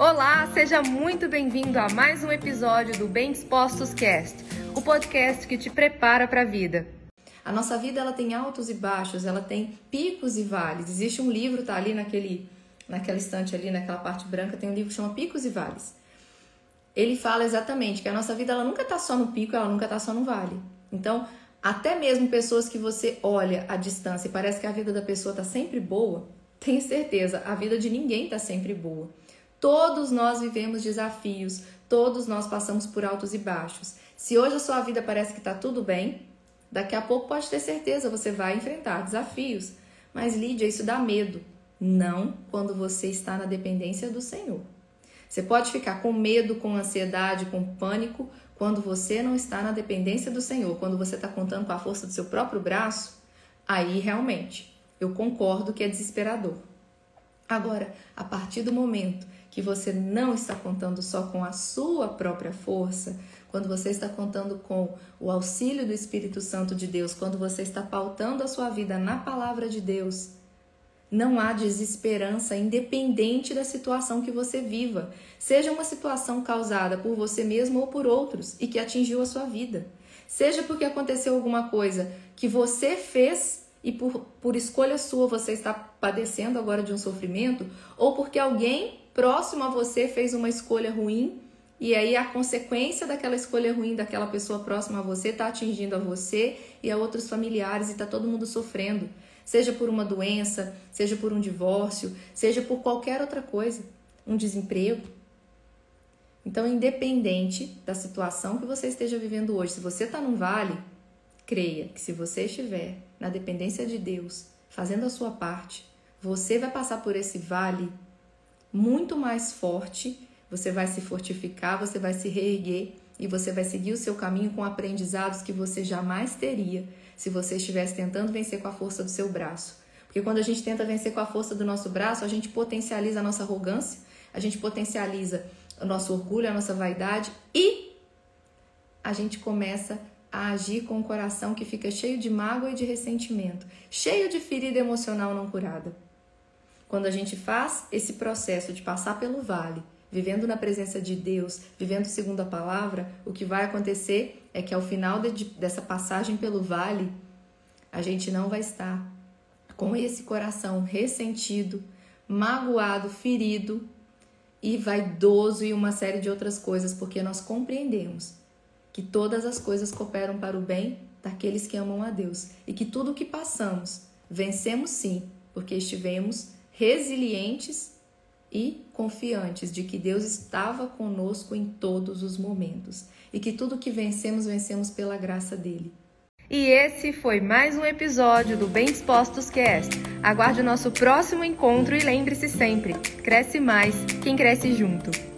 Olá, seja muito bem-vindo a mais um episódio do Bem Dispostos Cast, o podcast que te prepara para a vida. A nossa vida ela tem altos e baixos, ela tem picos e vales. Existe um livro, tá ali naquele, naquela estante ali, naquela parte branca, tem um livro que chama Picos e Vales. Ele fala exatamente que a nossa vida ela nunca tá só no pico, ela nunca tá só no vale. Então, até mesmo pessoas que você olha à distância e parece que a vida da pessoa tá sempre boa, tenha certeza, a vida de ninguém tá sempre boa. Todos nós vivemos desafios, todos nós passamos por altos e baixos. Se hoje a sua vida parece que está tudo bem, daqui a pouco pode ter certeza você vai enfrentar desafios. Mas Lídia, isso dá medo. Não quando você está na dependência do Senhor. Você pode ficar com medo, com ansiedade, com pânico quando você não está na dependência do Senhor, quando você está contando com a força do seu próprio braço. Aí realmente eu concordo que é desesperador. Agora, a partir do momento que você não está contando só com a sua própria força, quando você está contando com o auxílio do Espírito Santo de Deus, quando você está pautando a sua vida na palavra de Deus, não há desesperança, independente da situação que você viva, seja uma situação causada por você mesmo ou por outros e que atingiu a sua vida. Seja porque aconteceu alguma coisa que você fez e por, por escolha sua você está padecendo agora de um sofrimento, ou porque alguém próximo a você fez uma escolha ruim e aí a consequência daquela escolha ruim daquela pessoa próxima a você está atingindo a você e a outros familiares e está todo mundo sofrendo, seja por uma doença, seja por um divórcio, seja por qualquer outra coisa, um desemprego. Então, independente da situação que você esteja vivendo hoje, se você está num vale, creia que se você estiver na dependência de Deus, fazendo a sua parte, você vai passar por esse vale muito mais forte, você vai se fortificar, você vai se reerguer e você vai seguir o seu caminho com aprendizados que você jamais teria se você estivesse tentando vencer com a força do seu braço. Porque quando a gente tenta vencer com a força do nosso braço, a gente potencializa a nossa arrogância, a gente potencializa o nosso orgulho, a nossa vaidade e a gente começa a agir com um coração que fica cheio de mágoa e de ressentimento, cheio de ferida emocional não curada. Quando a gente faz esse processo de passar pelo vale, vivendo na presença de Deus, vivendo segundo a palavra, o que vai acontecer é que ao final de, dessa passagem pelo vale, a gente não vai estar com esse coração ressentido, magoado, ferido e vaidoso e uma série de outras coisas, porque nós compreendemos que todas as coisas cooperam para o bem daqueles que amam a Deus e que tudo o que passamos vencemos sim, porque estivemos resilientes e confiantes de que Deus estava conosco em todos os momentos e que tudo que vencemos, vencemos pela graça dele. E esse foi mais um episódio do Bem Dispostos Cast. Aguarde o nosso próximo encontro e lembre-se sempre: cresce mais quem cresce junto.